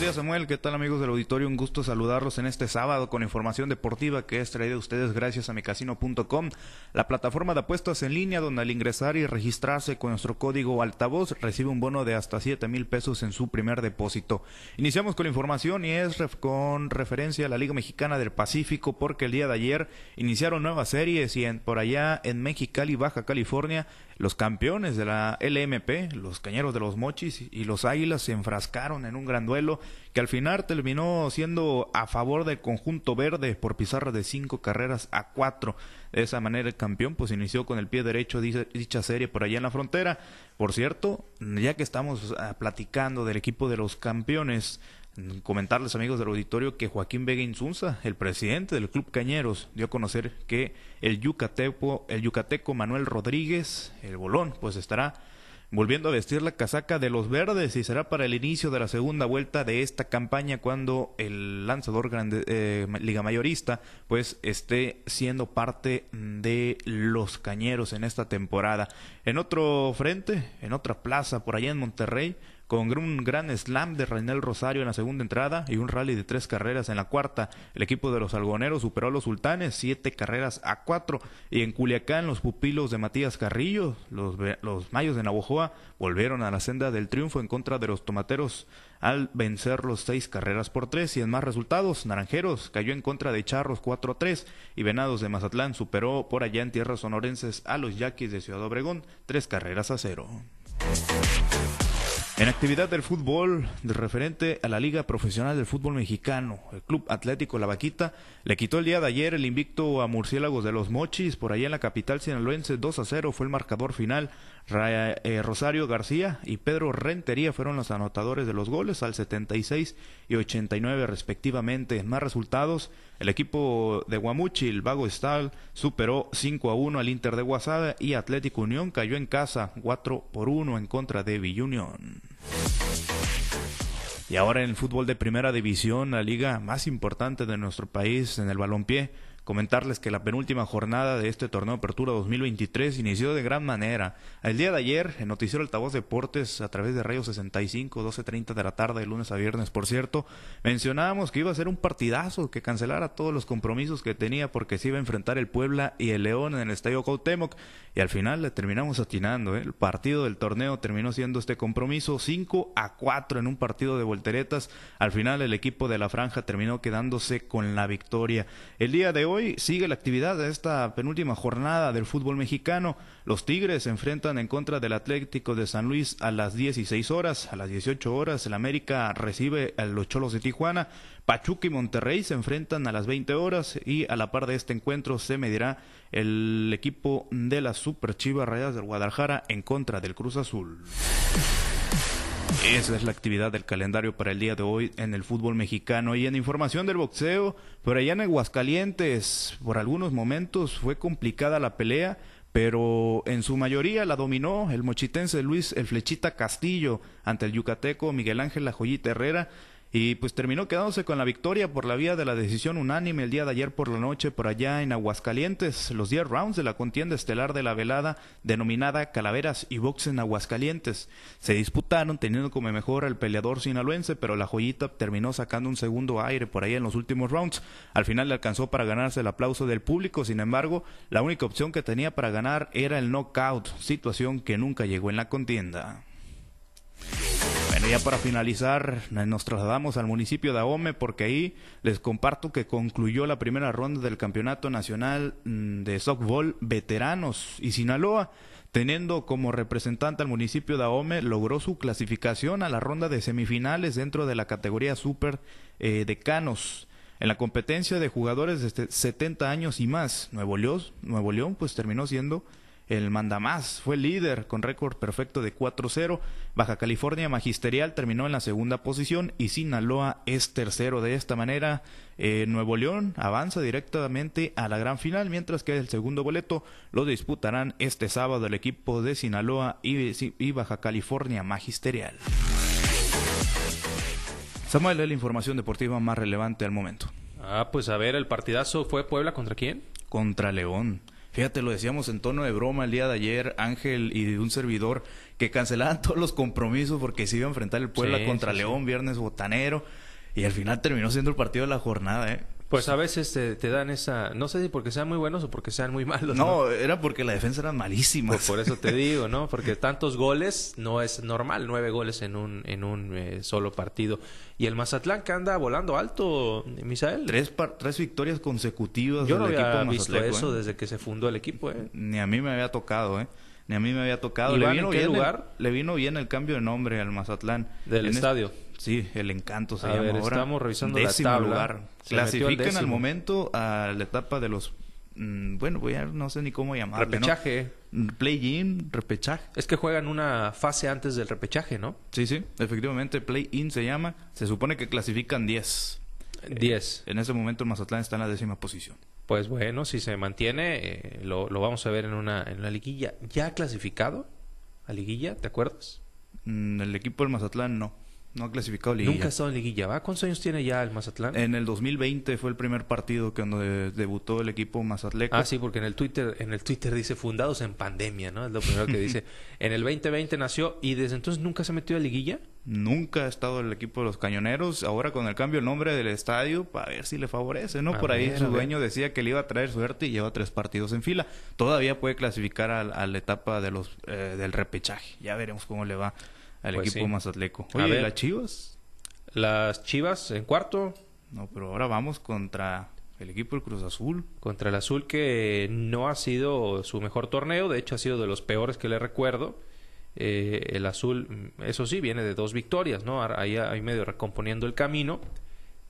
Buenos días Samuel, ¿qué tal amigos del auditorio? Un gusto saludarlos en este sábado con información deportiva que es traída a ustedes gracias a micasino.com, la plataforma de apuestas en línea donde al ingresar y registrarse con nuestro código altavoz recibe un bono de hasta 7 mil pesos en su primer depósito. Iniciamos con la información y es con referencia a la Liga Mexicana del Pacífico porque el día de ayer iniciaron nuevas series y en, por allá en Mexicali, Baja California, los campeones de la LMP, los Cañeros de los Mochis y los Águilas se enfrascaron en un gran duelo que al final terminó siendo a favor del conjunto verde por pizarra de cinco carreras a cuatro. De esa manera el campeón pues inició con el pie derecho dicha serie por allá en la frontera. Por cierto, ya que estamos ah, platicando del equipo de los campeones, comentarles amigos del auditorio que Joaquín Vega Insunza, el presidente del Club Cañeros, dio a conocer que el yucateco, el yucateco Manuel Rodríguez, el bolón, pues estará volviendo a vestir la casaca de los verdes y será para el inicio de la segunda vuelta de esta campaña cuando el lanzador eh, liga mayorista pues esté siendo parte de los cañeros en esta temporada. En otro frente, en otra plaza por allá en Monterrey, con un gran slam de Reinel Rosario en la segunda entrada y un rally de tres carreras en la cuarta. El equipo de los algoneros superó a los sultanes siete carreras a cuatro y en Culiacán los pupilos de Matías Carrillo, los, los mayos de Navojoa, volvieron a la senda del triunfo en contra de los tomateros al vencer los seis carreras por tres y en más resultados, Naranjeros cayó en contra de Charros 4 a 3 y Venados de Mazatlán superó por allá en tierras sonorenses a los Yaquis de Ciudad Obregón tres carreras a cero. En actividad del fútbol, de referente a la Liga Profesional del Fútbol Mexicano, el Club Atlético La Vaquita le quitó el día de ayer el invicto a Murciélagos de los Mochis, por allá en la capital sinaloense, 2 a 0 fue el marcador final. Eh, Rosario García y Pedro Rentería fueron los anotadores de los goles al 76 y 89 respectivamente. En más resultados, el equipo de Guamuchi, el Vago Estal, superó 5 a 1 al Inter de Guasada y Atlético Unión cayó en casa 4 por 1 en contra de Villunion. Y ahora en el fútbol de primera división, la liga más importante de nuestro país en el balompié, Comentarles que la penúltima jornada de este torneo Apertura 2023 inició de gran manera. El día de ayer, en Noticiero Altavoz Deportes, a través de Radio 65, 12.30 de la tarde, de lunes a viernes, por cierto, mencionábamos que iba a ser un partidazo, que cancelara todos los compromisos que tenía porque se iba a enfrentar el Puebla y el León en el Estadio Cuauhtémoc. Y al final le terminamos atinando. ¿eh? El partido del torneo terminó siendo este compromiso 5 a 4 en un partido de volteretas. Al final el equipo de la franja terminó quedándose con la victoria. El día de hoy hoy sigue la actividad de esta penúltima jornada del fútbol mexicano. Los Tigres se enfrentan en contra del Atlético de San Luis a las 16 horas. A las 18 horas el América recibe a los Cholos de Tijuana. Pachuca y Monterrey se enfrentan a las 20 horas y a la par de este encuentro se medirá el equipo de las Super Chivas Rayas del Guadalajara en contra del Cruz Azul. Esa es la actividad del calendario para el día de hoy en el fútbol mexicano. Y en información del boxeo, por allá en Aguascalientes, por algunos momentos fue complicada la pelea, pero en su mayoría la dominó el mochitense Luis el Flechita Castillo ante el yucateco Miguel Ángel La Joyita Herrera y pues terminó quedándose con la victoria por la vía de la decisión unánime el día de ayer por la noche por allá en Aguascalientes, los 10 rounds de la contienda estelar de la velada denominada Calaveras y Box en Aguascalientes. Se disputaron teniendo como mejor al peleador sinaloense, pero la joyita terminó sacando un segundo aire por ahí en los últimos rounds. Al final le alcanzó para ganarse el aplauso del público, sin embargo, la única opción que tenía para ganar era el knockout, situación que nunca llegó en la contienda ya para finalizar, nos trasladamos al municipio de Ahome porque ahí les comparto que concluyó la primera ronda del Campeonato Nacional mm, de Softball Veteranos y Sinaloa, teniendo como representante al municipio de Ahome, logró su clasificación a la ronda de semifinales dentro de la categoría Super eh, Decanos. En la competencia de jugadores de 70 años y más, Nuevo León, Nuevo León pues terminó siendo el mandamás fue líder con récord perfecto de 4-0. Baja California Magisterial terminó en la segunda posición y Sinaloa es tercero. De esta manera, eh, Nuevo León avanza directamente a la gran final, mientras que el segundo boleto lo disputarán este sábado el equipo de Sinaloa y, Baja California Magisterial. Samuel, es la información deportiva más relevante al momento. Ah, pues a ver, el partidazo fue Puebla contra quién? Contra León. Fíjate, lo decíamos en tono de broma el día de ayer, Ángel y un servidor, que cancelaban todos los compromisos porque se iba a enfrentar el Puebla contra León, viernes botanero, y al final terminó siendo el partido de la jornada, ¿eh? Pues a veces te, dan esa, no sé si porque sean muy buenos o porque sean muy malos. No, era porque la defensa era malísima. Pues por eso te digo, ¿no? Porque tantos goles no es normal, nueve goles en un en un eh, solo partido. Y el Mazatlán que anda volando alto, Misael. Tres tres victorias consecutivas. Yo no había visto eso ¿eh? desde que se fundó el equipo. ¿eh? Ni a mí me había tocado, ¿eh? Ni a mí me había tocado. ¿Le vino, bien lugar? le vino bien el cambio de nombre al Mazatlán. Del estadio. Sí, el encanto se a llama ver, ahora. Estamos revisando la tabla. lugar. Clasifican al momento a la etapa de los mm, bueno, voy a, no sé ni cómo llamarlo. Repechaje. ¿no? Play-in, repechaje. Es que juegan una fase antes del repechaje, ¿no? Sí, sí, efectivamente, play-in se llama. Se supone que clasifican 10. 10. en ese momento el Mazatlán está en la décima posición. Pues bueno, si se mantiene, eh, lo, lo, vamos a ver en una, en una liguilla. ¿Ya clasificado a liguilla? ¿Te acuerdas? Mm, el equipo del Mazatlán no. No ha clasificado liguilla. Nunca ha estado en liguilla, ¿va? ¿Cuántos años tiene ya el Mazatlán? En el 2020 fue el primer partido cuando debutó el equipo Mazatleco. Ah, sí, porque en el Twitter en el Twitter dice fundados en pandemia, ¿no? Es lo primero que dice. en el 2020 nació y desde entonces nunca se metió a liguilla. Nunca ha estado el equipo de los Cañoneros. Ahora con el cambio de nombre del estadio, para ver si le favorece, ¿no? Por ahí su dueño decía que le iba a traer suerte y lleva tres partidos en fila. Todavía puede clasificar a, la etapa de los eh, del repechaje. Ya veremos cómo le va al pues equipo Mazatleco. Oye, ¿las Chivas? Las Chivas en cuarto. No, pero ahora vamos contra el equipo del Cruz Azul. Contra el Azul que no ha sido su mejor torneo, de hecho ha sido de los peores que le recuerdo. Eh, el Azul, eso sí, viene de dos victorias, ¿no? Ahí, ahí medio recomponiendo el camino.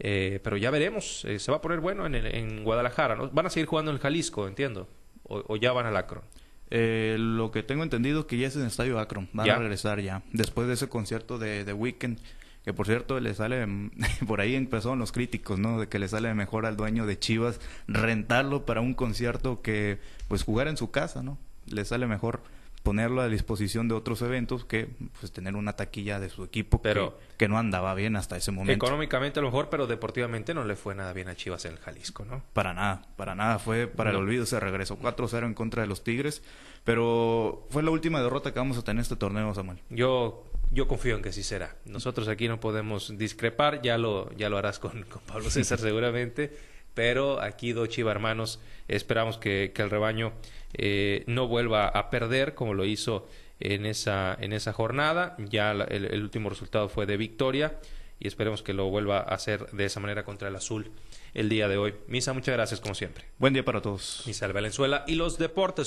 Eh, pero ya veremos, eh, se va a poner bueno en, en Guadalajara, ¿no? Van a seguir jugando en el Jalisco, entiendo, o, o ya van al Acron. Eh, lo que tengo entendido que ya es en el Estadio Akron. Van a regresar ya. Después de ese concierto de, de Weekend. Que por cierto le sale, por ahí empezaron los críticos, ¿no? De que le sale mejor al dueño de Chivas rentarlo para un concierto que pues jugar en su casa, ¿no? Le sale mejor ponerlo a disposición de otros eventos que pues tener una taquilla de su equipo pero que, no andaba bien hasta ese momento. Económicamente a lo mejor, pero deportivamente no le fue nada bien a Chivas en el Jalisco, ¿no? Para nada, para nada, fue para el olvido, se regresó 4-0 en contra de los Tigres, pero fue la última derrota que vamos a tener en este torneo, Samuel. Yo yo confío en que sí será. Nosotros aquí no podemos discrepar, ya lo ya lo harás con, con Pablo César seguramente pero aquí dos Chiva hermanos esperamos que, el rebaño eh, no vuelva a perder como lo hizo en esa, en esa jornada. Ya el, último resultado fue de victoria y esperemos que lo vuelva a hacer de esa manera contra el azul el día de hoy. Misa, muchas gracias como siempre. Buen día para todos. Misa Valenzuela y los deportes.